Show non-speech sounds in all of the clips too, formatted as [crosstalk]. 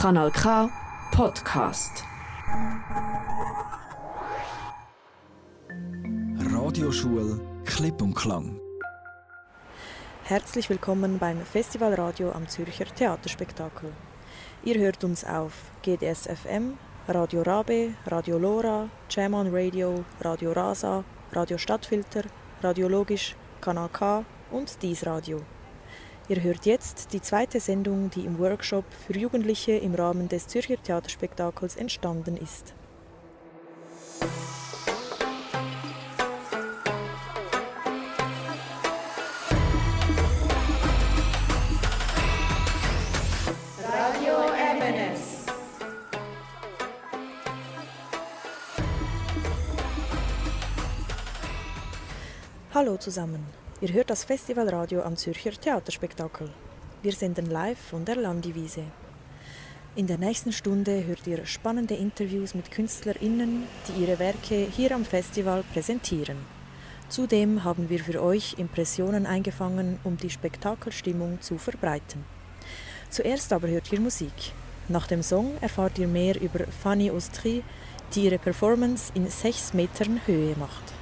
Kanal K Podcast. Radioschule Klipp und Klang. Herzlich willkommen beim Festivalradio am Zürcher Theaterspektakel. Ihr hört uns auf GDS-FM, Radio Rabe, Radio Lora, Jam on Radio, Radio Rasa, Radio Stadtfilter, Radio Logisch, Kanal K und Dies Radio. Ihr hört jetzt die zweite Sendung, die im Workshop für Jugendliche im Rahmen des Zürcher Theaterspektakels entstanden ist. Hallo zusammen. Ihr hört das Festivalradio am Zürcher Theaterspektakel. Wir senden live von der Landiwiese. In der nächsten Stunde hört ihr spannende Interviews mit KünstlerInnen, die ihre Werke hier am Festival präsentieren. Zudem haben wir für euch Impressionen eingefangen, um die Spektakelstimmung zu verbreiten. Zuerst aber hört ihr Musik. Nach dem Song erfahrt ihr mehr über Fanny Austri, die ihre Performance in sechs Metern Höhe macht.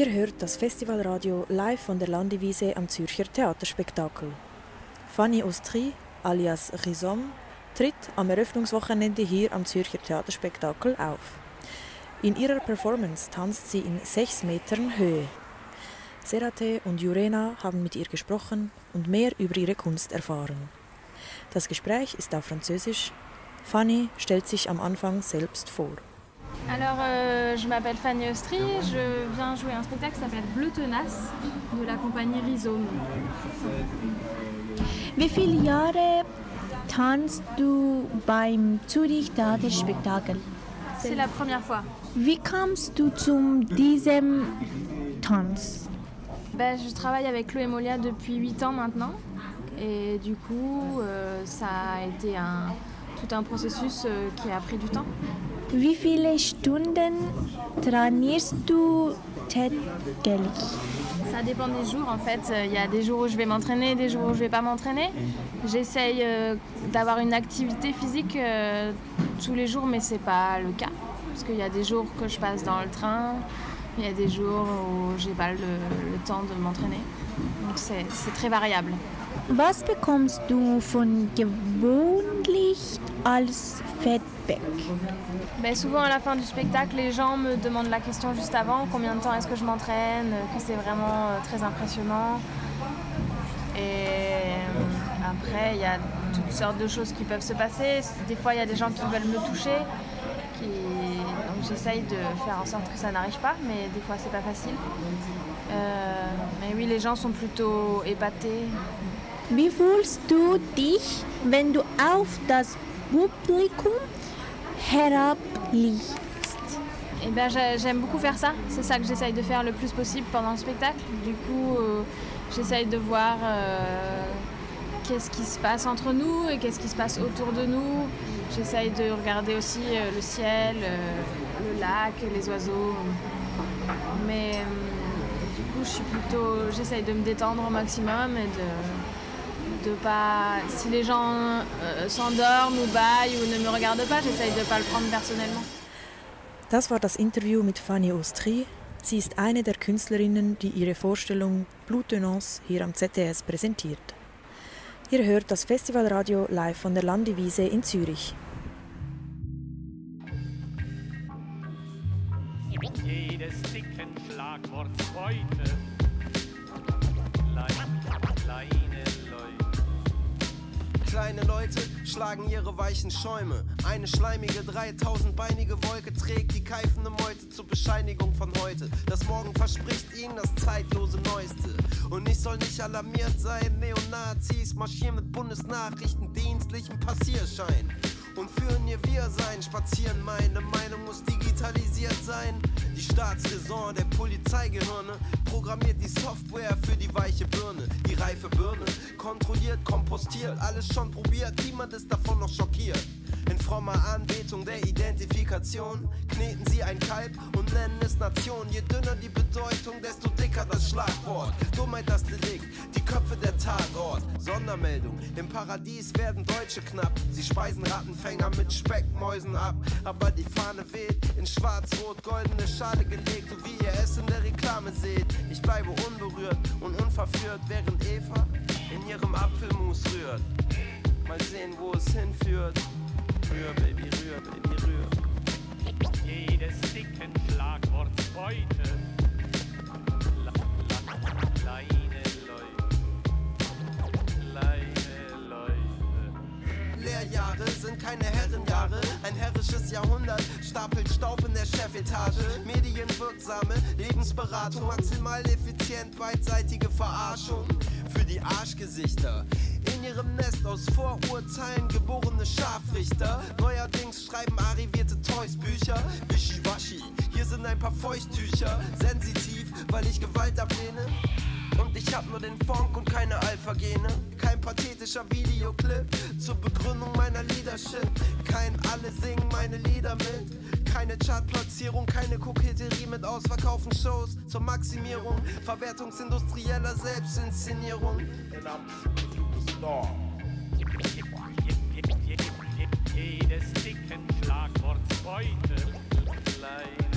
Ihr hört das Festivalradio live von der Landewiese am Zürcher Theaterspektakel. Fanny Austrie, alias Rhizome, tritt am Eröffnungswochenende hier am Zürcher Theaterspektakel auf. In ihrer Performance tanzt sie in sechs Metern Höhe. Serate und Jurena haben mit ihr gesprochen und mehr über ihre Kunst erfahren. Das Gespräch ist auf Französisch. Fanny stellt sich am Anfang selbst vor. Alors, euh, je m'appelle Fanny Austrie, je viens jouer un spectacle qui s'appelle Bleu Tenace de la compagnie Rhizome. Wie viele Jahre tanzt du beim Zürich Theaterspektakel? C'est la première fois. Wie kamst du zu diesem Tanz? Ben, je travaille avec Chloé Molia depuis 8 ans maintenant. Et du coup, euh, ça a été un, tout un processus euh, qui a pris du temps. Wie viele Stunden trainierst du täglich? Ça dépend des jours en fait. Il y a des jours où je vais m'entraîner, des jours où je vais pas m'entraîner. J'essaye euh, d'avoir une activité physique euh, tous les jours, mais c'est pas le cas. Parce qu'il y a des jours que je passe dans le train, il y a des jours où j'ai pas le, temps de m'entraîner. Donc c'est très variable. Was bekommst du von gewöhnlich als Feedback? Ben, souvent à la fin du spectacle, les gens me demandent la question juste avant, combien de temps est-ce que je m'entraîne, que c'est vraiment euh, très impressionnant. Et euh, après, il y a toutes sortes de choses qui peuvent se passer. Des fois, il y a des gens qui veulent me toucher. Donc j'essaye de faire en sorte que ça n'arrive pas, mais des fois, c'est pas facile. Euh, mais oui, les gens sont plutôt épatés. Wie fühlst du dich, wenn du auf das Publikum herabliegst? Et ben, j'ai- j'aime beaucoup faire ça. C'est ça que j'essaye de faire le plus possible pendant le spectacle. Du coup, euh, j'essaye de voir euh, qu'est-ce qui se passe entre nous et qu'est-ce qui se passe autour de nous. J'essaye de regarder aussi euh, le ciel, le lac, les oiseaux. Mais du coup, plutôt, j'essaye de me détendre au maximum et de, de pas. Si les gens euh, s'endorment ou baillent ou ne me regardent pas, j'essaye de pas le prendre personnellement. Das war das Interview mit Fanny Austrie. Sie ist eine der Künstlerinnen, die ihre Vorstellung Blutenance hier am ZDS präsentiert. Ihr hört das Festivalradio live von der Landewiese in Zürich. jedes dicken Schlagwort heute. Kleine Leute schlagen ihre weichen Schäume. Eine schleimige, 3000-beinige Wolke trägt die keifende Meute zur Bescheinigung von heute. Das Morgen verspricht ihnen das zeitlose Neueste. Und ich soll nicht alarmiert sein. Neonazis marschieren mit Bundesnachrichten, dienstlichem Passierschein. Und führen ihr Wir-Sein spazieren. Meine Meinung muss digitalisiert sein. Die Staatsräson der Polizeigehirne programmiert die Software für die weiche Birne. Die reife Birne kontrolliert, kompostiert, alles schon probiert, niemand ist davon noch schockiert. In frommer Anbetung der Identifikation kneten sie ein Kalb und nennen es Nation. Je dünner die Bedeutung, desto dicker das Schlagwort. Dummheit das Delikt, die Köpfe der Tatort. Sondermeldung, im Paradies werden Deutsche knapp. Sie speisen Rattenfänger mit Speckmäusen ab. Aber die Fahne weht in schwarz-rot-goldene Schale gelegt, so wie ihr es in der Reklame seht. Ich bleibe unberührt und unverführt, während Eva in ihrem Apfelmus rührt. Mal sehen, wo es hinführt. Rühr, Baby, rühr, Baby, rühr. Jedes dicken Schlagwort heute. Kleine Leute. Kleine Leute. Lehrjahre sind keine Herrenjahre. Ein herrisches Jahrhundert stapelt Staub in der Chefetage. Medienwirksame Lebensberatung, maximal effizient, beidseitige Verarschung für die Arschgesichter. Ihrem Nest aus Vorurteilen geborene Scharfrichter. Neuerdings schreiben arrivierte Toys-Bücher. Wischiwaschi, hier sind ein paar Feuchttücher. Sensitiv, weil ich Gewalt ablehne. Und ich hab nur den Funk und keine Alpha-Gene. Kein pathetischer Videoclip zur Begründung meiner Leadership. Kein alle singen meine Lieder mit. Keine Chartplatzierung, keine Koketterie mit ausverkauften Shows zur Maximierung verwertungsindustrieller Selbstinszenierung. Jedes dicken Schlagwort heute. Kleine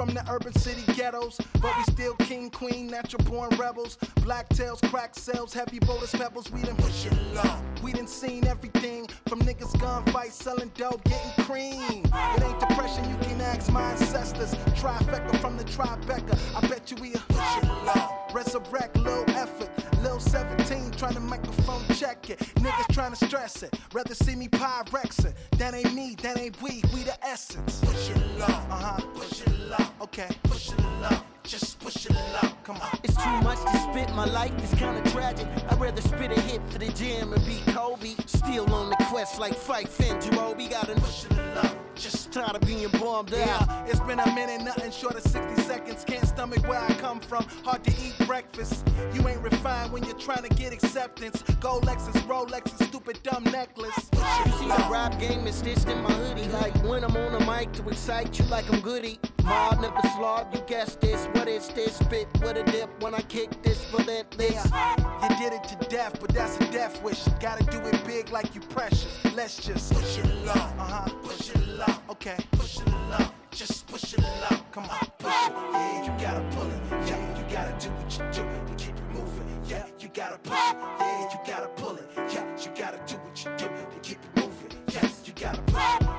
from the urban city ghettos, but we still king, queen, natural born rebels. Black tails, crack cells, heavy bullets, pebbles. We done push it low. We done seen everything from niggas gunfights, selling dope, getting cream. It ain't depression, you can ask my ancestors. Trifecta from the Tribeca. I bet you we a push it low. Resurrect, low effort. Lil 17 trying to microphone check it. Niggas trying to stress it. Rather see me pyrexing. That ain't me, that ain't we, we the essence. Push it low, uh huh. Push it okay. Push it low, just push it low. Come on. It's too much to spit, my life is kinda tragic. I'd rather spit a hit for the gym and beat Kobe. Still on the quest like Fife and Jamobi. Gotta push it low. Tired of being bombed out. Yeah, it's been a minute, nothing short of 60 seconds. Can't stomach where I come from. Hard to eat breakfast. You ain't refined when you're trying to get acceptance. Gold Lexus, Rolex, and stupid dumb necklace. You see, the rap game is stitched in my hoodie. Like when I'm on the mic to excite you like I'm goody. Mob never slob, you guess this. What is this? Spit with a dip when I kick this relentless. Yeah, you did it to death, but that's a death wish. Gotta do it big like you precious. Let's just push it low, uh huh. Push it low, okay. Push it low, just push it low. Come on, push it. Yeah, you gotta pull it. Yeah, you gotta do what you do and keep it moving. Yeah, you gotta push it. Yeah, you gotta pull it. Yeah, you gotta do what you do and keep it moving. Yes, you gotta push it.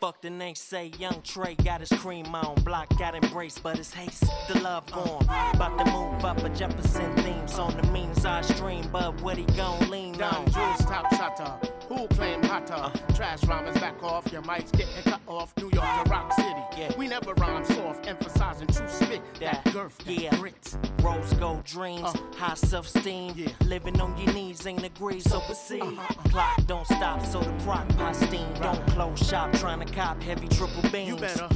Fuck the name, say Young Trey got his cream on. Block got embraced, but it's haste. The love gone. About to move up a Jefferson themes on the means I stream, but what he gon' lean Down on? Jules top shutter. Who claim hotter? Trash rhymers back off. Your mics getting cut off. New York to Rock City. Yeah. We never rhyme soft, emphasizing true spit. That, That, girth, that yeah. grit. Rose gold dreams, Uh. high self esteem. Yeah. Living on your knees ain't agreed, so proceed. Clock don't stop, so the proc pot steam. Don't close shop, trying to cop heavy triple beams. You better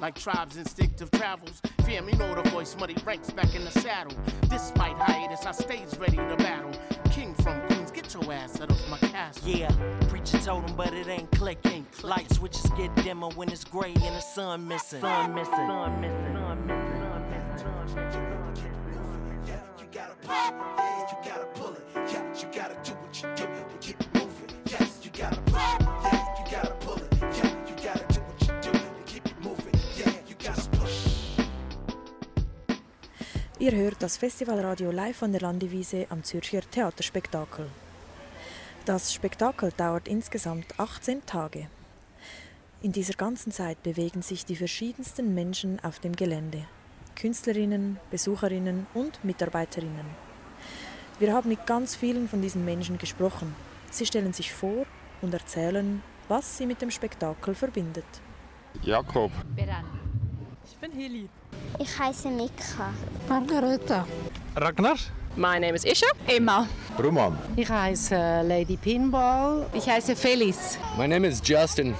like tribes instinctive travels. Fear me, know the voice, muddy ranks back in the saddle. Despite hiatus, I stays ready to battle. King from Queens, get your ass out of my castle. Yeah, preacher told him, but it ain't clicking. Light switches get dimmer when it's gray and the sun missing. Sun missing. Sun missing. Sun missing. Sun missing. Sun missing. Yeah, you gotta push Ihr hört das Festivalradio live von der Landewiese am Zürcher Theaterspektakel. Das Spektakel dauert insgesamt 18 Tage. In dieser ganzen Zeit bewegen sich die verschiedensten Menschen auf dem Gelände. Künstlerinnen, Besucherinnen und Mitarbeiterinnen. Wir haben mit ganz vielen von diesen Menschen gesprochen. Sie stellen sich vor und erzählen, was sie mit dem Spektakel verbindet. Jakob. Ich bin Heli. Ich heiße Mika. Margareta. Ragnar. My name is Isha. Emma. Roman. Ich heiße Lady Pinball. Ich heiße Felice. My name is Justin.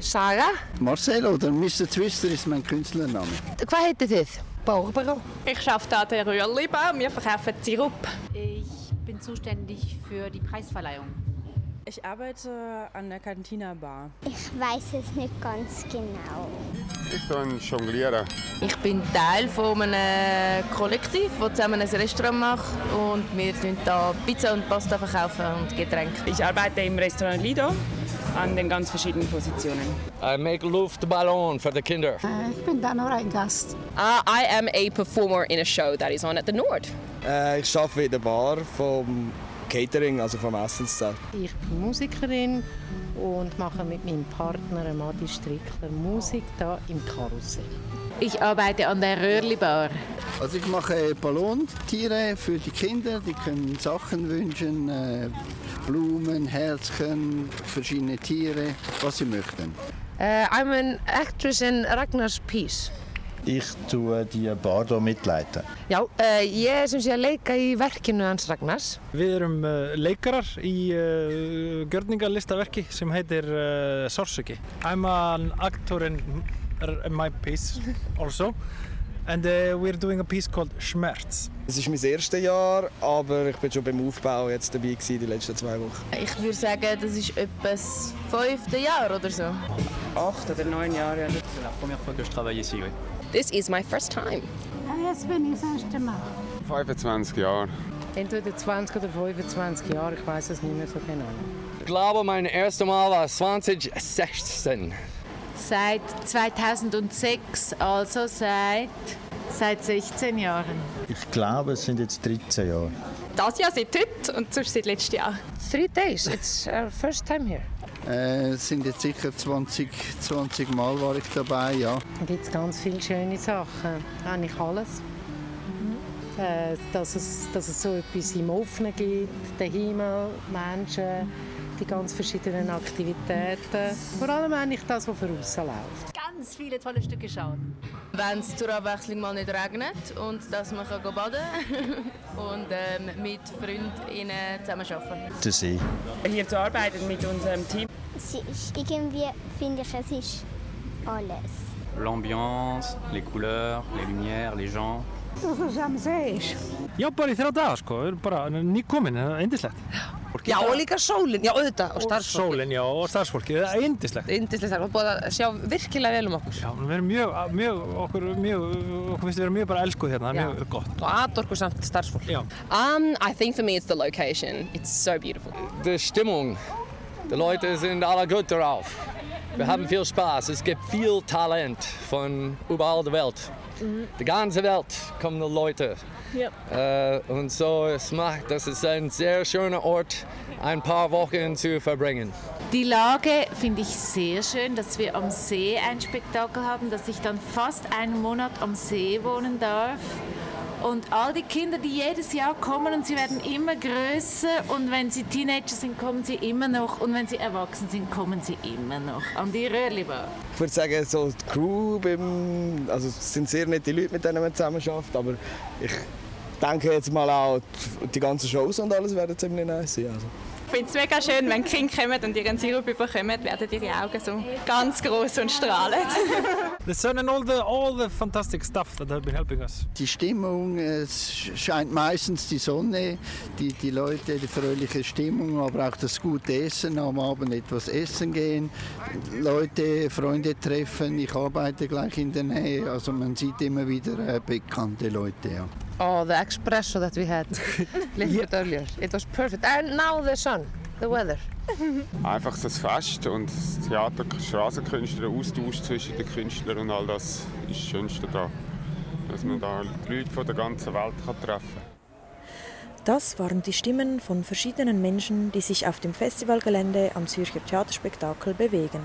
Sarah. Marcel oder Mr. Twister ist mein Künstlername. Was hättet ihr? Barbara. Ich arbeite an der Rührlibar. Wir verkaufen Sirup. Ich bin zuständig für die Preisverleihung. Ich arbeite an der Cantina Bar. Ich weiß es nicht ganz genau. Ich kann jonglieren. Ich bin Teil von einem Kollektiv, das zusammen ein Restaurant macht und wir verkaufen hier Pizza und Pasta verkaufen und Getränke. Ich arbeite im Restaurant Lido an den ganz verschiedenen Positionen. I make Luftballon für die Kinder. Ich bin da nur ein Gast. Uh, I am a performer in a show that is on at the Nord. Äh, ich arbeite in der Bar vom Catering, also vom Essenszelt. Ich bin Musikerin und mache mit meinem Partner Madi Strickler Musik hier im Karussell. Ich arbeite an der Röhrli-Bar. Also ich mache Ballontiere für die Kinder, die können Sachen wünschen, äh, Blumen, Herzchen, verschiedene Tiere, was sie möchten. Uh, I'm an actress in Ragnar's piece. Ich tue die Bar hier mitleiten. Já, uh, ég er sem sé að leika í verkinu hans Ragnars. Við erum uh, leikarar í uh, gjörningalistaverki sem heitir Sársöki. I'm an actor in my piece also. And uh, we're doing a piece called Schmerz. Es ist mein erstes Jahr, aber ich bin schon beim Aufbau jetzt dabei gewesen, die letzten zwei Wochen. Ich würde sagen, das ist etwa das fünfte Jahr oder so. Acht oder neun Jahre. C'est la première fois que je travaille ici, oui. This is my first time. Ja, jetzt bin ich das erste Mal. 25 Jahre. Entweder 20 oder 25 Jahre, ich weiß es nicht mehr so genau. Ich glaube, mein erstes Mal war 2016. Seit 2006, also seit, seit 16 Jahren. Ich glaube, es sind jetzt 13 Jahre. Das Jahr seit heute und sonst seit letztes Jahr. Three days. It's our first time here. Äh, es sind jetzt sicher 20, 20 Mal war ich dabei, ja. Da gibt es ganz viele schöne Sachen. Eigentlich alles. Äh, dass, es, dass es so etwas im Offenen gibt, der Himmel, Menschen, die ganz verschiedenen Aktivitäten. Vor allem eigentlich das, was von außen läuft. Ganz viele tolle Stücke schauen. Wenn es zur Abwechslung mal nicht regnet und dass man kann baden kann [laughs] und ähm, mit Freundinnen zusammen arbeiten Der See. Hier zu arbeiten mit unserem Team. Es ist, irgendwie finde ich, es ist alles. L'ambiance, les couleurs, les lumières, les gens. Das ist am See. Já, bara í þrjá daga sko, við erum bara indislegt. Já, og líka sólinn, já auðvitað, og starfsfólk. Sólinn, já, og starfsfólki, það er indislegt. Indislegt, það er búið að sjá virkilega vel um okkur. Já, við erum mjög, mjög, okkur, mjög, okkur finnst við vera mjög bara elskuð hérna, það er mjög gott. Og aðorkusamt starfsfólk. Já. Um, I think for me it's the location. It's so beautiful. Die Stimmung. Die Leute sind alle gut drauf. Wir haben viel Spaß. Es gibt viel Talent von überall der Welt. Die ganze Welt kommen Leute. Ja. Äh, und so, es macht, das ist ein sehr schöner Ort, ein paar Wochen zu verbringen. Die Lage finde ich sehr schön, dass wir am See ein Spektakel haben, dass ich dann fast einen Monat am See wohnen darf. Und all die Kinder, die jedes Jahr kommen und sie werden immer größer und wenn sie Teenager sind, kommen sie immer noch und wenn sie erwachsen sind, kommen sie immer noch an die Röhrlibar. Ich würde sagen, so die Crew, beim, also es sind sehr nette Leute, mit denen man zusammenarbeitet, aber ich denke jetzt mal auch, die ganzen Shows und alles werden ziemlich nice sein. Also. Ich finde es mega schön, wenn die Kinder kommen und ihren Sirup bekommen, werden ihre Augen so ganz groß und strahlend. [laughs] The sun and all the, all the fantastic stuff that have been helping us. Die Stimmung, es scheint meistens die Sonne, die, die Leute, die fröhliche Stimmung, aber auch das gute Essen, am Abend etwas essen gehen, Leute, Freunde treffen. Ich arbeite gleich in der Nähe, also man sieht immer wieder äh, bekannte Leute. Ja. Oh, the espresso that we had a [laughs] little bit earlier. It was perfect. And now the sun, the weather. Einfach das Fest und das Theater, Straßenkünstler, Austausch zwischen den Künstlern und all das ist das Schönste daran. Dass man da Leute von der ganzen Welt kann treffen kann. Das waren die Stimmen von verschiedenen Menschen, die sich auf dem Festivalgelände am Zürcher Theaterspektakel bewegen.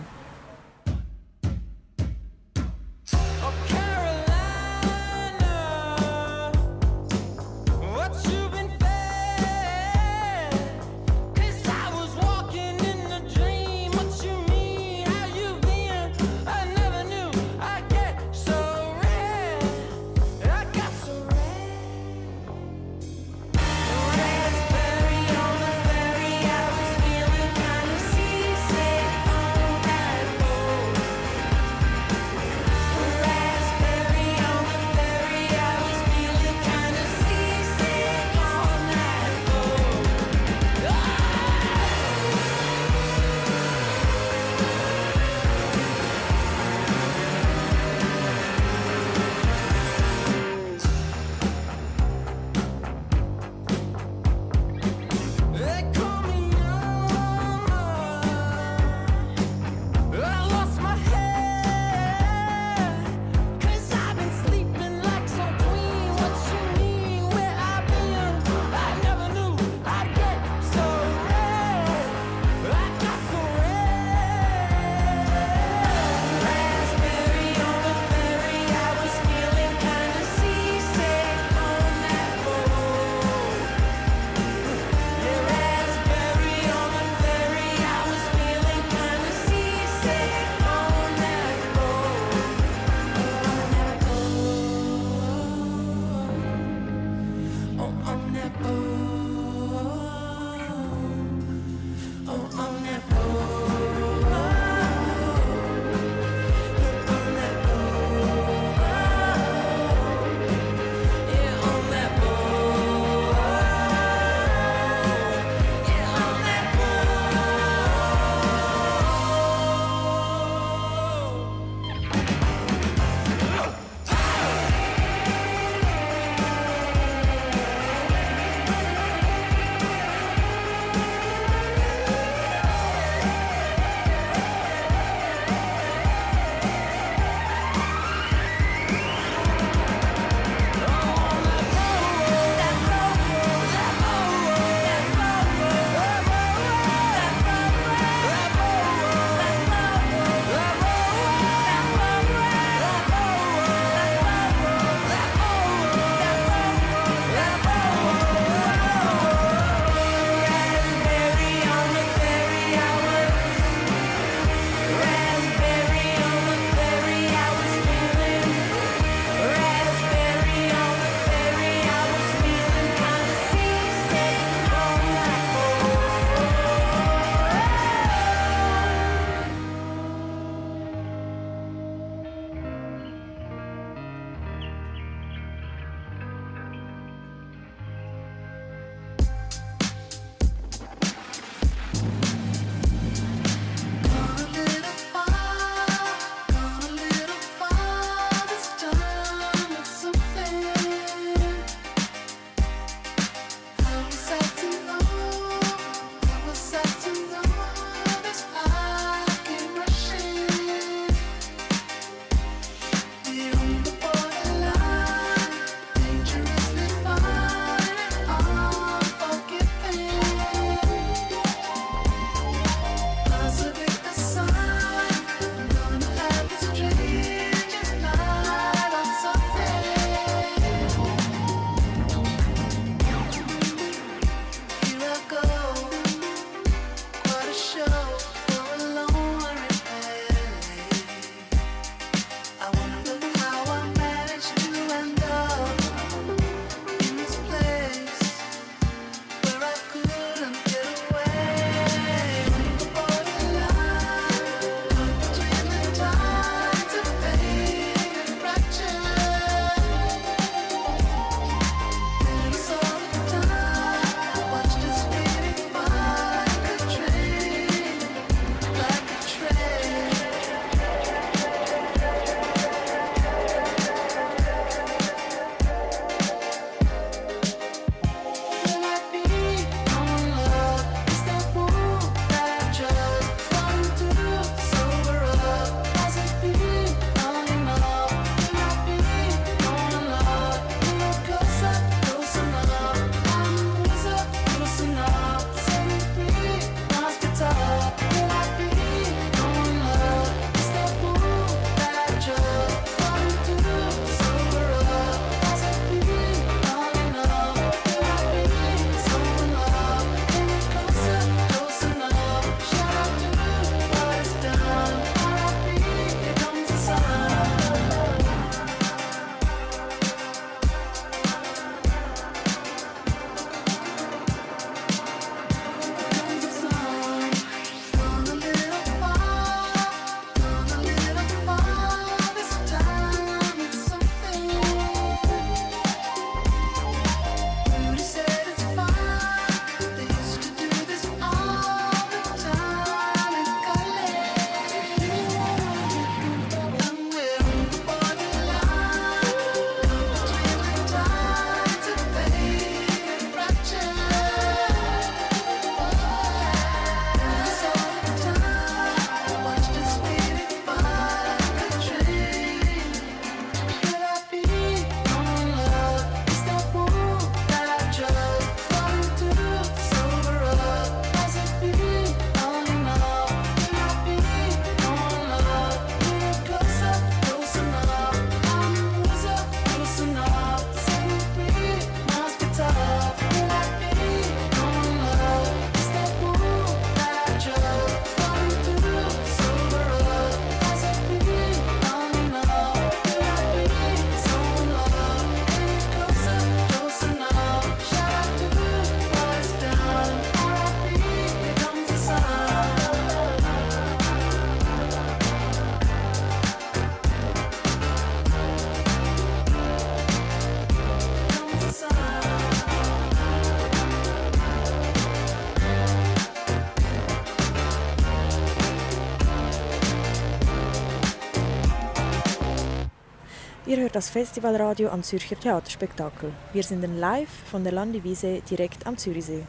Das Festivalradio am Zürcher Theaterspektakel. Wir sind live von der Landewiese direkt am Zürichsee.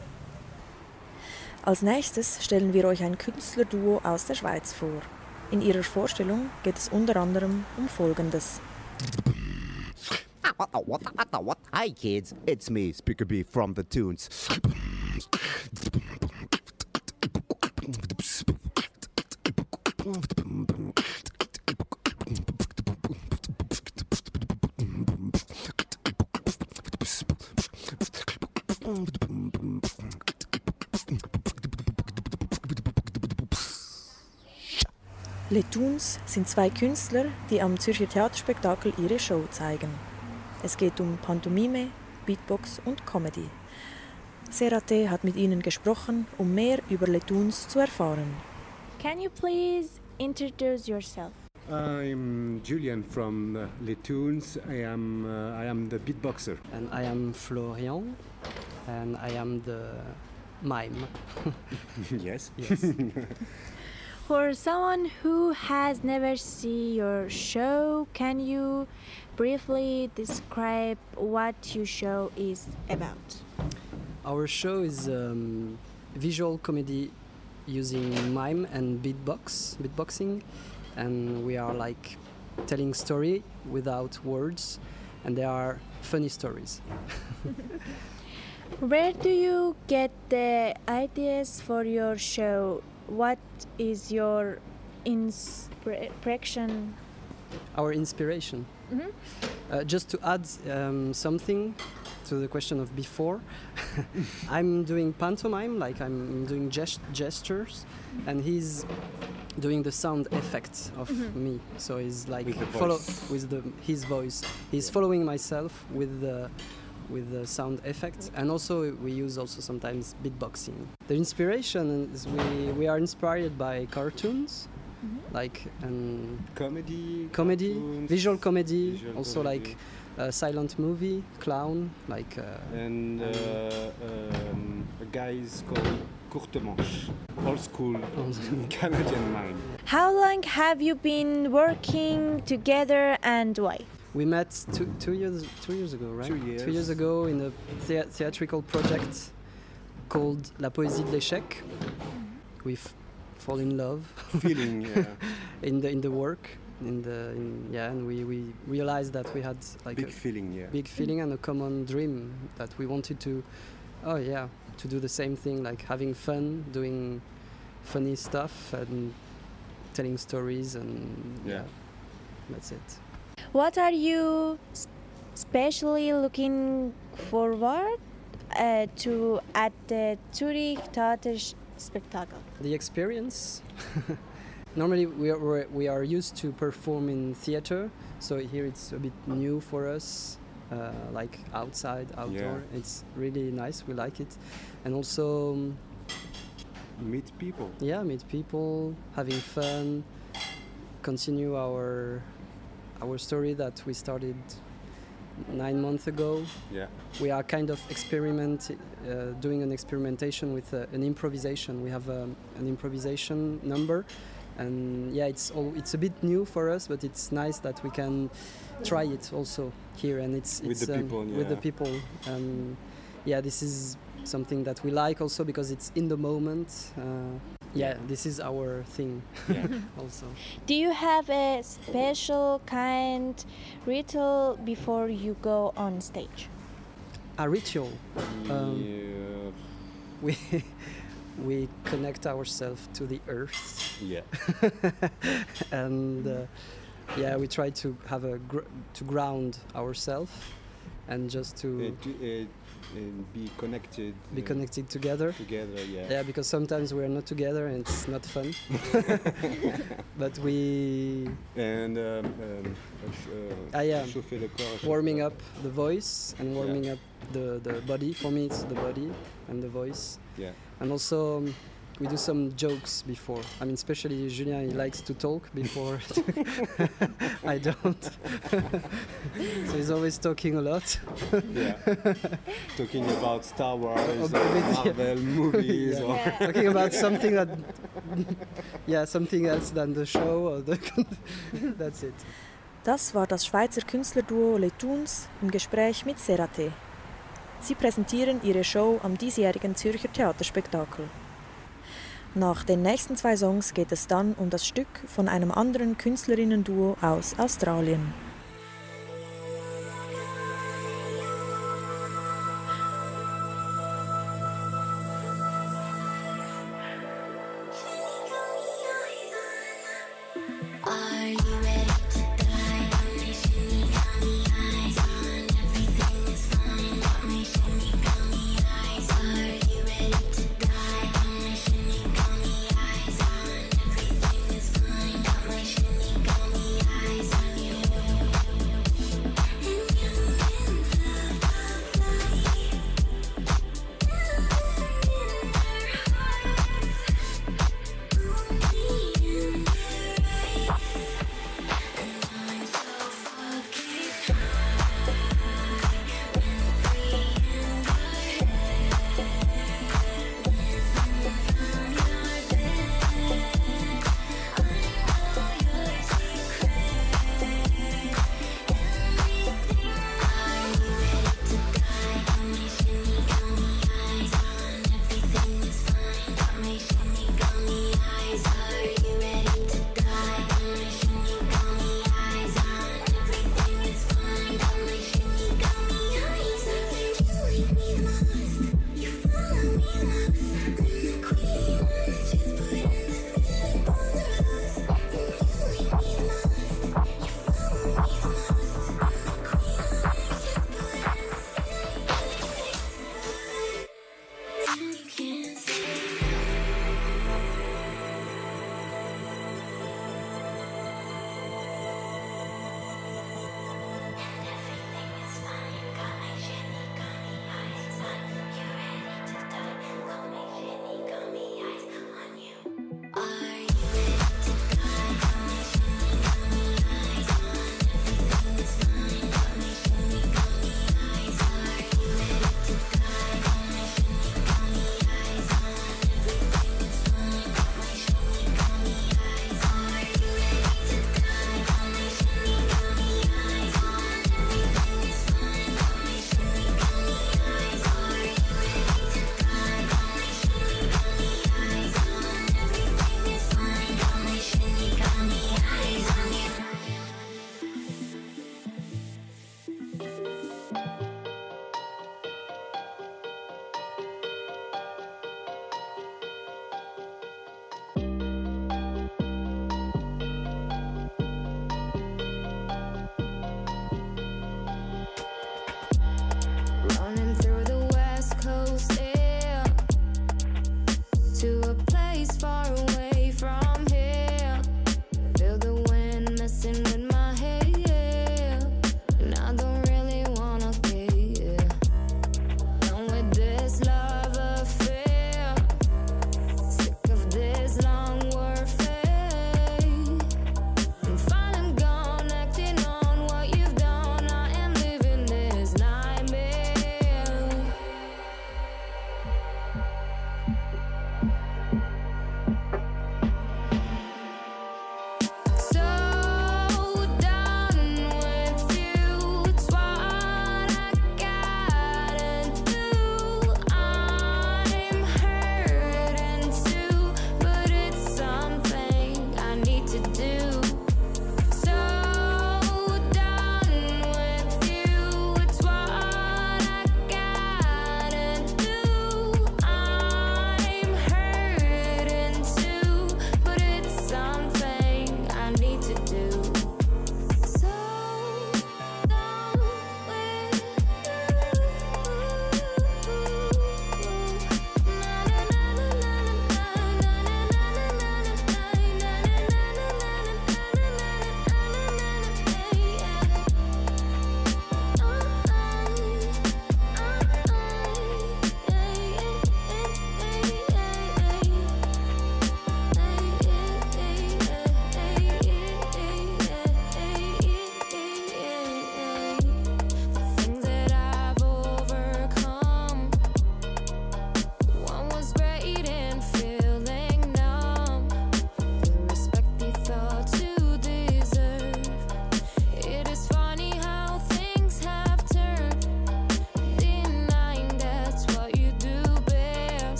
Als nächstes stellen wir euch ein Künstlerduo aus der Schweiz vor. In ihrer Vorstellung geht es unter anderem um Folgendes. Hi kids, it's me, Speaker B from the Tunes. Les Toons sind zwei Künstler, die am Zürcher Theaterspektakel ihre Show zeigen. Es geht um Pantomime, Beatbox und Comedy. Serate hat mit ihnen gesprochen, um mehr über Les Toons zu erfahren. Can you please introduce yourself? I'm Julian from Les Toons. I am uh, I am the beatboxer. And I am Florian, and I am the mime. [laughs] yes. Yes. [laughs] For someone who has never seen your show, can you briefly describe what your show is about? Our show is um, visual comedy using mime and beatbox, beatboxing, and we are like telling story without words, and they are funny stories. [laughs] Where do you get the ideas for your show? What is your inspiration? Our inspiration. Mhm. Uh, just to add um, something to the question of before, [laughs] I'm doing pantomime, like I'm doing gest- gestures, and he's doing the sound effects of Mhm. me. So he's like With the follow voice. with the his voice. He's following myself with the with the sound effects, and also we use also sometimes beatboxing. The inspiration is we we are inspired by cartoons. Like and comedy, comedy, cartoons, visual comedy, visual also comedy. like a silent movie, clown, like uh, And uh, um, a guy is called Courte Manche, old school [laughs] Canadian mime. How long have you been working together and why? We met two, two years two years ago, right? Two years. Two years ago in a thea- theatrical project called La Poésie de l'échec. We f- fall in love. Feeling, [laughs] yeah. in the in the work, in the in, yeah, and we we realized that we had like Big a feeling, yeah. big feeling and a common dream that we wanted to, oh yeah, to do the same thing, like having fun, doing funny stuff and telling stories and Yeah. that's it. What are you s- especially looking forward uh, to at the Zurich Theater Spectacle? The experience. [laughs] Normally we are we're- used to perform in theater, so here it's a bit new for us. Uh, like outside, outdoor, yeah. it's really nice. We like it, and also um, meet people. Yeah, meet people, having fun, continue our our story that we started nine months ago. Yeah. We are kind of experiment, uh, doing an experimentation with uh, an improvisation. We have um, an improvisation number, and yeah, it's all it's a bit new for us, but it's nice that we can try it also here, and it's, With the um, people, with the yeah. people. Um, yeah, this is something that we like also because it's in the moment. Uh, yeah, this is our thing [laughs] also. Do you have a special kind ritual before you go on stage? A ritual. Um, Yeah. we [laughs] we connect ourselves to the earth. Yeah. [laughs] and uh, yeah, we try to have a gr- to ground ourselves and just to Uh, to, uh, and be connected. be uh, connected together. Together, yeah. Yeah, because sometimes we're not together and it's not fun. [laughs] but we And um, um, uh, Ah, yeah. warming up the voice and warming Yeah. up the, the body. For me, it's the body and the voice. Yeah. And also, um, we do some jokes before. I mean, especially Julien, he likes to talk before. [laughs] I don't. [laughs] so he's always talking a lot. yeah. Talking about Star Wars, or uh, Marvel movies, yeah. or yeah. talking about something that, [laughs] yeah, something else than the show or the. That's it. Das war das Schweizer Künstlerduo Le Tunes im Gespräch mit Serate. Sie präsentieren ihre Show am diesjährigen Zürcher Theaterspektakel. Nach den nächsten zwei Songs geht es dann um das Stück von einem anderen Künstlerinnen-Duo aus Australien.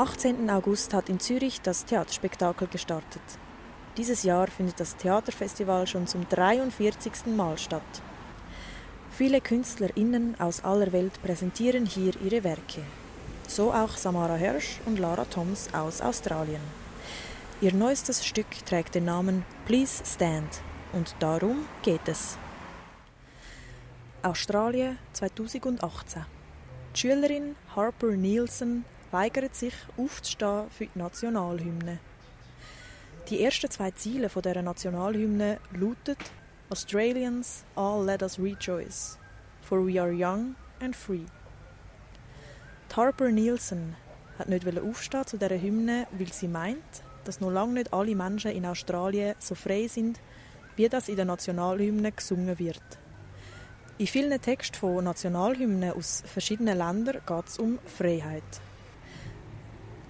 18. August hat in Zürich das Theaterspektakel gestartet. Dieses Jahr findet das Theaterfestival schon zum 43. Mal statt. Viele KünstlerInnen aus aller Welt präsentieren hier ihre Werke. So auch Samara Hirsch und Lara Toms aus Australien. Ihr neuestes Stück trägt den Namen Please Stand und darum geht es. Australien 2018. Die Schülerin Harper Nielsen weigert sich aufzustehen für die Nationalhymne. Die ersten zwei Ziele der Nationalhymne lauten Australians, all let us rejoice, for we are young and free. Die Nielsen hat nicht aufstehen zu dieser Hymne, weil sie meint, dass noch lange nicht alle Menschen in Australien so frei sind, wie das in der Nationalhymne gesungen wird. In vielen Texten von Nationalhymnen aus verschiedenen Ländern geht es um Freiheit.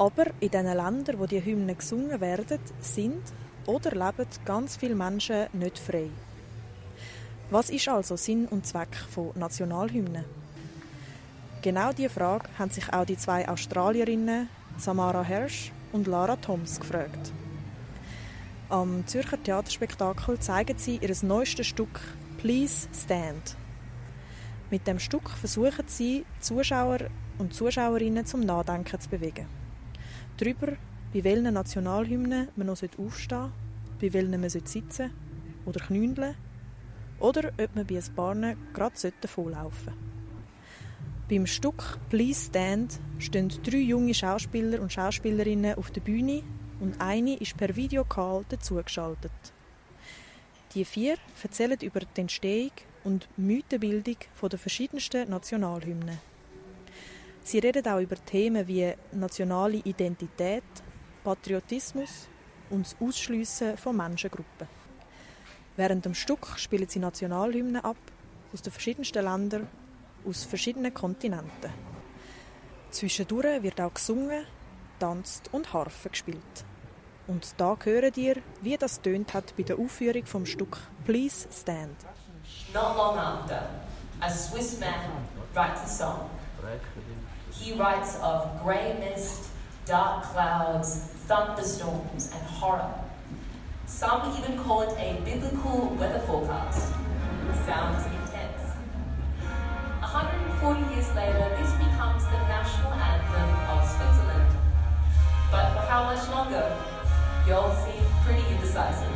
Aber in den Ländern, wo die Hymnen gesungen werden, sind oder leben ganz viele Menschen nicht frei. Was ist also Sinn und Zweck von Nationalhymnen? Genau diese Frage haben sich auch die zwei Australierinnen Samara Hirsch und Lara Toms gefragt. Am Zürcher Theaterspektakel zeigen sie ihr neuestes Stück Please Stand. Mit dem Stück versuchen sie, Zuschauer und Zuschauerinnen zum Nachdenken zu bewegen. Darüber, bei welchen Nationalhymnen man noch aufstehen sollte, bei welchen man sitzen oder knündeln oder ob man bei ein paar gerade volllaufen sollte. Beim Stück Please Stand stehen drei junge Schauspieler und Schauspielerinnen auf der Bühne und eine ist per Videocall dazugeschaltet. Die vier erzählen über die Entstehung und Mythenbildung der verschiedensten Nationalhymnen. Sie reden auch über Themen wie nationale Identität, Patriotismus und das Ausschliessen von Menschengruppen. Während dem Stück spielen sie Nationalhymnen ab aus den verschiedensten Ländern, aus verschiedenen Kontinenten. Zwischendurch wird auch gesungen, tanzt und Harfe gespielt. Und da hören ihr, wie das tönt hat bei der Aufführung vom Stück Please Stand. Not long after, a Swiss man writes a song. He writes of grey mist, dark clouds, thunderstorms, and horror. Some even call it a biblical weather forecast. Sounds intense. 140 years later, this becomes the national anthem of Switzerland. But for how much longer? You all seem pretty indecisive.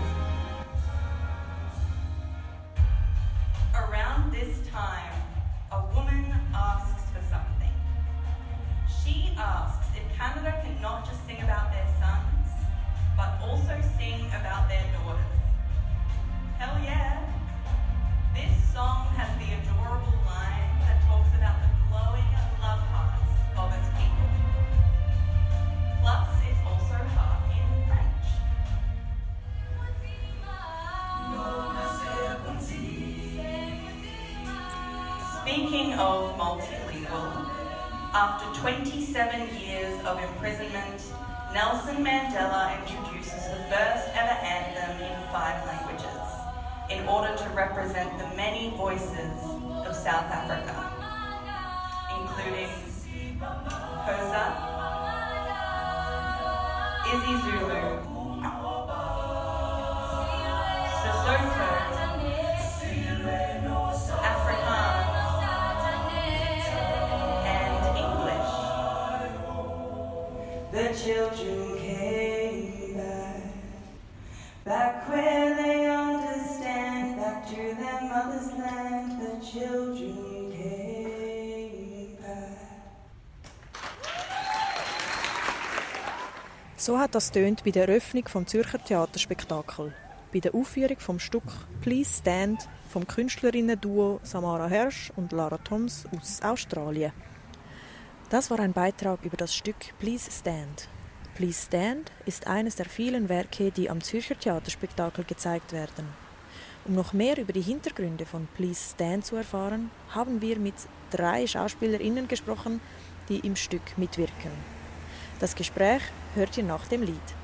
Around this time, a woman asks if Canada can not just sing about their sons, but also sing about their daughters. Hell yeah! This song has the adorable after 27 years of imprisonment, Nelson Mandela introduces the first ever anthem in five languages in order to represent the many voices of South Africa, including Xhosa, isiZulu, Sesotho, The children came back, back where they understand, back to their mother's land. The children came back. So hat das tönt bei der Eröffnung vom Zürcher Theaterspektakel, bei der Aufführung vom Stück Please Stand vom Künstlerinnen-Duo Samara Hersch und Lara Toms aus Australien. Das war ein Beitrag über das Stück Please Stand. Please Stand ist eines der vielen Werke, die am Zürcher Theaterspektakel gezeigt werden. Um noch mehr über die Hintergründe von Please Stand zu erfahren, haben wir mit drei SchauspielerInnen gesprochen, die im Stück mitwirken. Das Gespräch hört ihr nach dem Lied.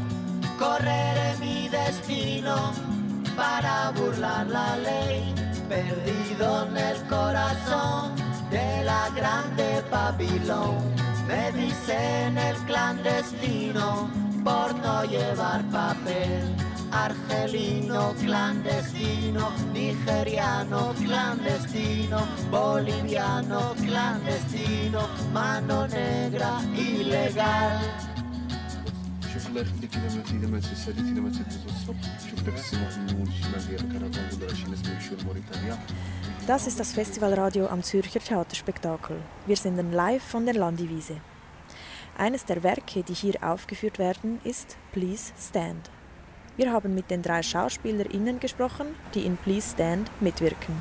Correré mi destino para burlar la ley, perdido en el corazón de la grande Babilón. Me dicen el clandestino por no llevar papel. Argelino clandestino, nigeriano clandestino, boliviano clandestino, mano negra ilegal. شوف لكن مدينة سلسلة ما تدوز شوف لك السماء الشمال ديال الكرفان ولا شي ناس بيمشيو لموريتانيا Das ist das Festivalradio am Zürcher Theaterspektakel. Wir senden live von der Landiwiese. Eines der Werke, die hier aufgeführt werden, ist Please Stand. Wir haben mit den drei SchauspielerInnen gesprochen, die in Please Stand mitwirken.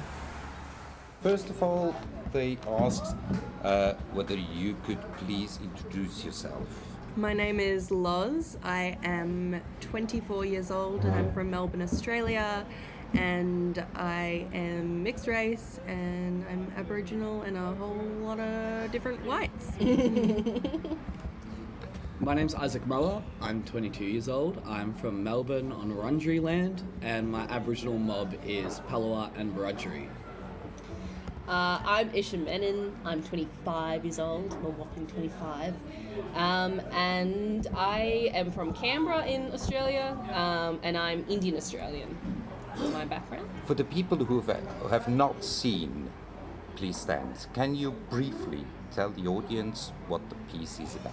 First of all, they asked uh, whether you could please introduce yourself. My name is Loz. I am 24 years old and I'm from Melbourne, Australia. And I am mixed race and I'm Aboriginal and a whole lot of different whites. [laughs] My name's Isaac Moa. I'm 22 years old. I'm from Melbourne on Wurundjeri land, and my Aboriginal mob is Palawa and Wiradjuri. Uh, I'm Isha Menon. I'm 25 years old. I'm a whopping 25. Um, and I am from Canberra in Australia, um, and I'm Indian Australian. My background. For the people who have, who have not seen Please Stand, can you briefly tell the audience what the piece is about?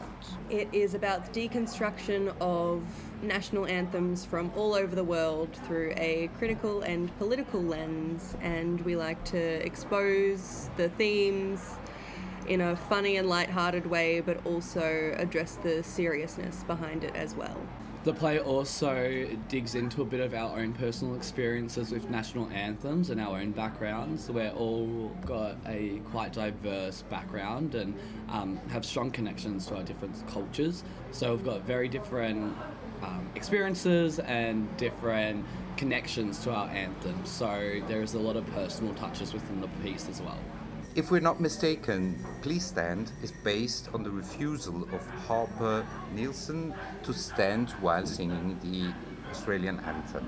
It is about the deconstruction of national anthems from all over the world through a critical and political lens, and we like to expose the themes in a funny and light-hearted way, but also address the seriousness behind it as well. The play also digs into a bit of our own personal experiences with national anthems and our own backgrounds. We're all got a quite diverse background and um, have strong connections to our different cultures. So we've got very different um, experiences and different connections to our anthems. So there is a lot of personal touches within the piece as well. If we're not mistaken, Please Stand is based on the refusal of Harper Nielsen to stand while singing the Australian anthem.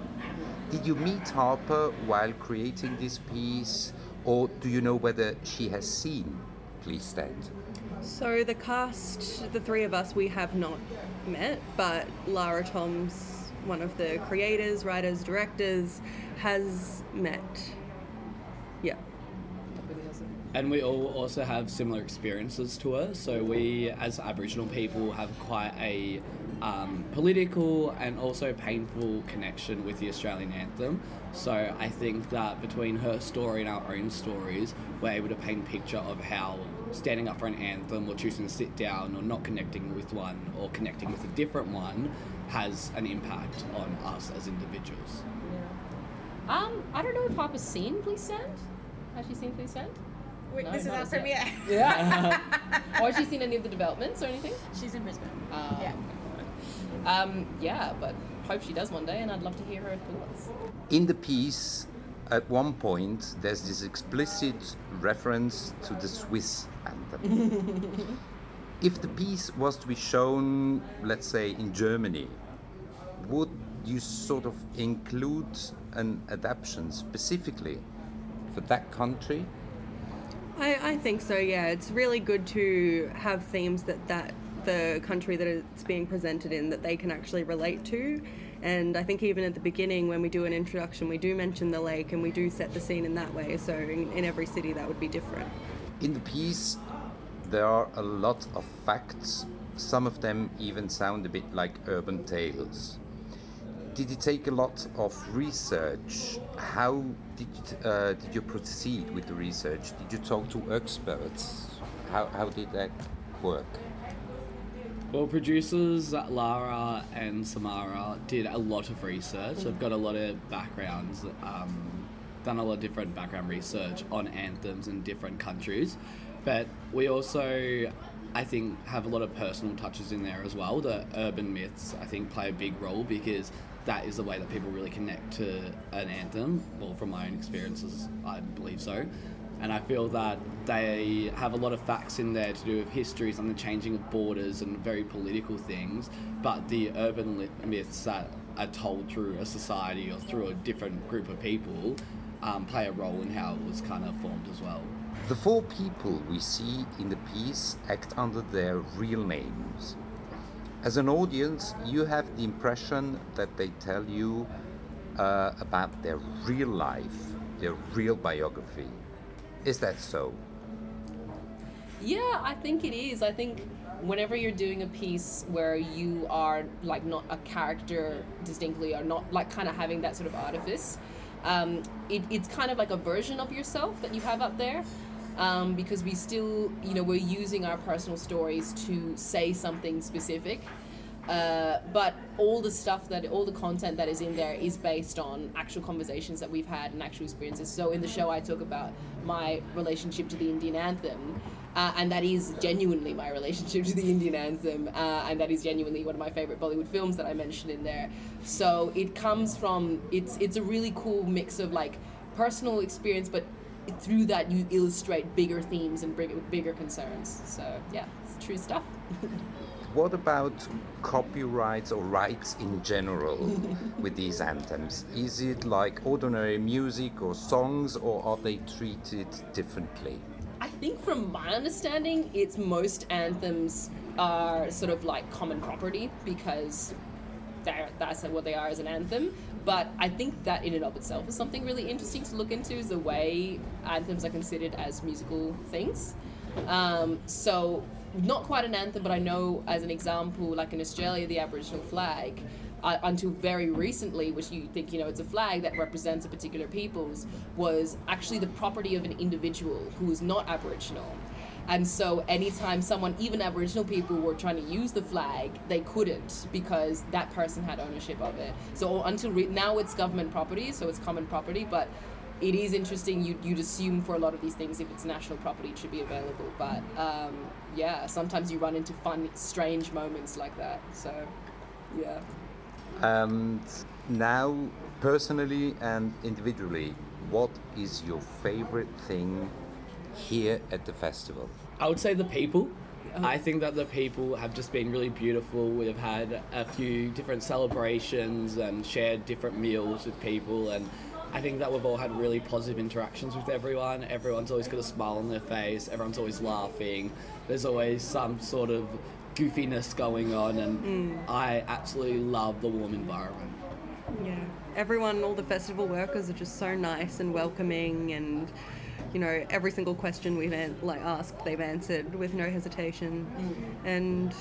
Did you meet Harper while creating this piece, or do you know whether she has seen Please Stand? So the cast, the three of us, we have not met, but Lara Toms, one of the creators, writers, directors, has met. And we all also have similar experiences to her. So we, as Aboriginal people, have quite a um, political and also painful connection with the Australian anthem. So I think that between her story and our own stories, we're able to paint a picture of how standing up for an anthem or choosing to sit down or not connecting with one or connecting with a different one has an impact on us as individuals. Yeah. Um, I don't know if Harper's seen Please Send. Has she seen Please Stand? Wait, No, this is not our as yet. premiere. [laughs] Yeah. [laughs] or has she seen any of the developments or anything? She's in Brisbane. Uh, yeah. Um, yeah, but hope she does one day, and I'd love to hear her thoughts. In the piece, at one point, there's this explicit reference to the Swiss anthem. [laughs] if the piece was to be shown, let's say, in Germany, would you sort of include an adaptation specifically for that country? I, I think so. Yeah, it's really good to have themes that that the country that it's being presented in that they can actually relate to. And I think even at the beginning, when we do an introduction, we do mention the lake and we do set the scene in that way. So in, in every city, that would be different. In the piece, there are a lot of facts. Some of them even sound a bit like urban tales. Did you take a lot of research? How did you, uh, did you proceed with the research? Did you talk to experts? How, how did that work? Well, producers Lara and Samara did a lot of research. They've got a lot of backgrounds, um, done a lot of different background research on anthems in different countries. But we also, I think, have a lot of personal touches in there as well. The urban myths, I think, play a big role because that is the way that people really connect to an anthem. Well, from my own experiences, I believe so. And I feel that they have a lot of facts in there to do with histories and the changing of borders and very political things. But the urban myths that are told through a society or through a different group of people um, play a role in how it was kind of formed as well. The four people we see in the piece act under their real names. As an audience, you have the impression that they tell you uh, about their real life, their real biography. Is that so? Yeah, I think it is. I think whenever you're doing a piece where you are like not a character distinctly or not like kind of having that sort of artifice, um, it, it's kind of like a version of yourself that you have up there. Um, because we still, you know, we're using our personal stories to say something specific. Uh, but all the stuff that all the content that is in there is based on actual conversations that we've had and actual experiences so in the show i talk about my relationship to the indian anthem uh, and that is genuinely my relationship to the indian anthem uh, and that is genuinely one of my favorite bollywood films that i mentioned in there so it comes from it's it's a really cool mix of like personal experience but through that you illustrate bigger themes and bigger, bigger concerns so yeah it's true stuff [laughs] What about copyrights or rights in general [laughs] with these anthems? Is it like ordinary music or songs, or are they treated differently? I think from my understanding, it's most anthems are sort of like common property because that's what they are as an anthem. But I think that in and of itself is something really interesting to look into is the way anthems are considered as musical things. Um, so not quite an anthem, but I know as an example, like in Australia, the Aboriginal flag, uh, until very recently, which you think, you know, it's a flag that represents a particular people's, was actually the property of an individual who was not Aboriginal. And so, anytime someone, even Aboriginal people, were trying to use the flag, they couldn't because that person had ownership of it. So, until re- now it's government property, so it's common property, but it is interesting. You'd, you'd assume for a lot of these things, if it's national property, it should be available. But um, yeah, sometimes you run into fun, strange moments like that. So, yeah. And now, personally and individually, what is your favorite thing here at the festival? I would say the people. I think that the people have just been really beautiful. We've had a few different celebrations and shared different meals with people, and I think that we've all had really positive interactions with everyone. Everyone's always got a smile on their face, everyone's always laughing, there's always some sort of goofiness going on, and Mm. I absolutely love the warm environment. Yeah. Everyone, all the festival workers are just so nice and welcoming and you know, every single question we've an- like asked, they've answered with no hesitation. Mm. And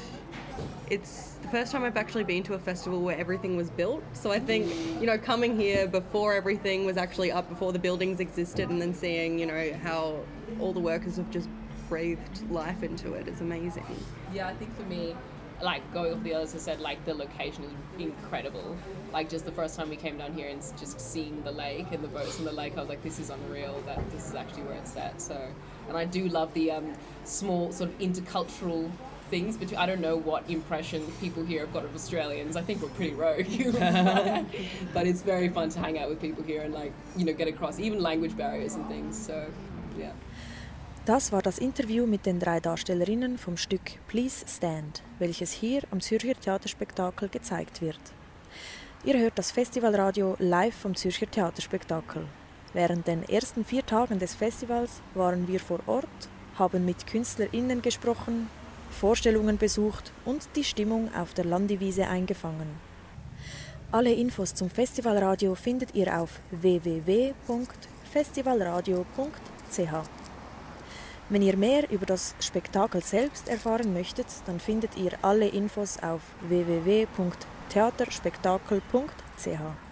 it's the first time I've actually been to a festival where everything was built. So I think, you know, coming here before everything was actually up, before the buildings existed, and then seeing, you know, how all the workers have just breathed life into it is amazing. Yeah, I think for me, like going off the others have said, like the location is incredible. Like just the first time we came down here and just seeing the lake and the boats on the lake, I was like, this is unreal. That this is actually where it's at. So, and I do love the um, small sort of intercultural things, but I don't know what impression people here have got of Australians. I think we're pretty rogue, [laughs] but it's very fun to hang out with people here and like you know get across even language barriers and things. So yeah. Das war das Interview mit den drei Darstellerinnen vom Stück Please Stand, welches hier am Zürcher Theaterspektakel gezeigt wird. Ihr hört das Festivalradio live vom Zürcher Theaterspektakel. Während den ersten vier Tagen des Festivals waren wir vor Ort, haben mit KünstlerInnen gesprochen, Vorstellungen besucht und die Stimmung auf der Landiwiese eingefangen. Alle Infos zum Festivalradio findet ihr auf www.festivalradio.ch. Wenn ihr mehr über das Spektakel selbst erfahren möchtet, dann findet ihr alle Infos auf www.theaterspektakel.ch.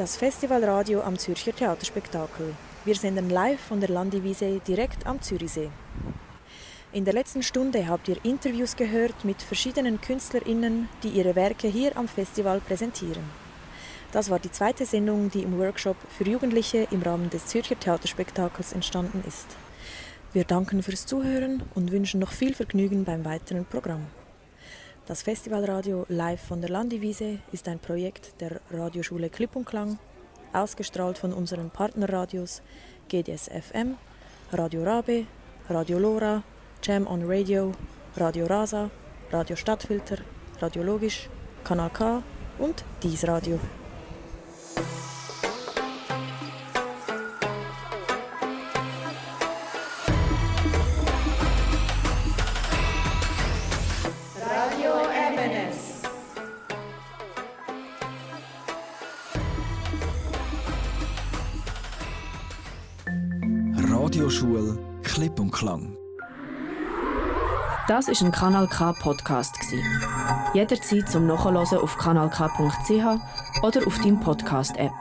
das Festivalradio am Zürcher Theaterspektakel. Wir senden live von der Landiwiese direkt am Zürichsee. In der letzten Stunde habt ihr Interviews gehört mit verschiedenen KünstlerInnen, die ihre Werke hier am Festival präsentieren. Das war die zweite Sendung, die im Workshop für Jugendliche im Rahmen des Zürcher Theaterspektakels entstanden ist. Wir danken fürs Zuhören und wünschen noch viel Vergnügen beim weiteren Programm. Das Festivalradio live von der Landiwiese ist ein Projekt der Radioschule Klipp und Klang, ausgestrahlt von unseren Partnerradios GDS FM, Radio Rabe, Radio Lora, Jam on Radio, Radio Rasa, Radio Stadtfilter, Radio Logisch, Kanal K und Dies. Radio Radioschule Klipp und Klang. Das ist ein Kanal K Podcast. Jederzeit zum Nachhören auf kanalk.ch oder auf deinem Podcast App.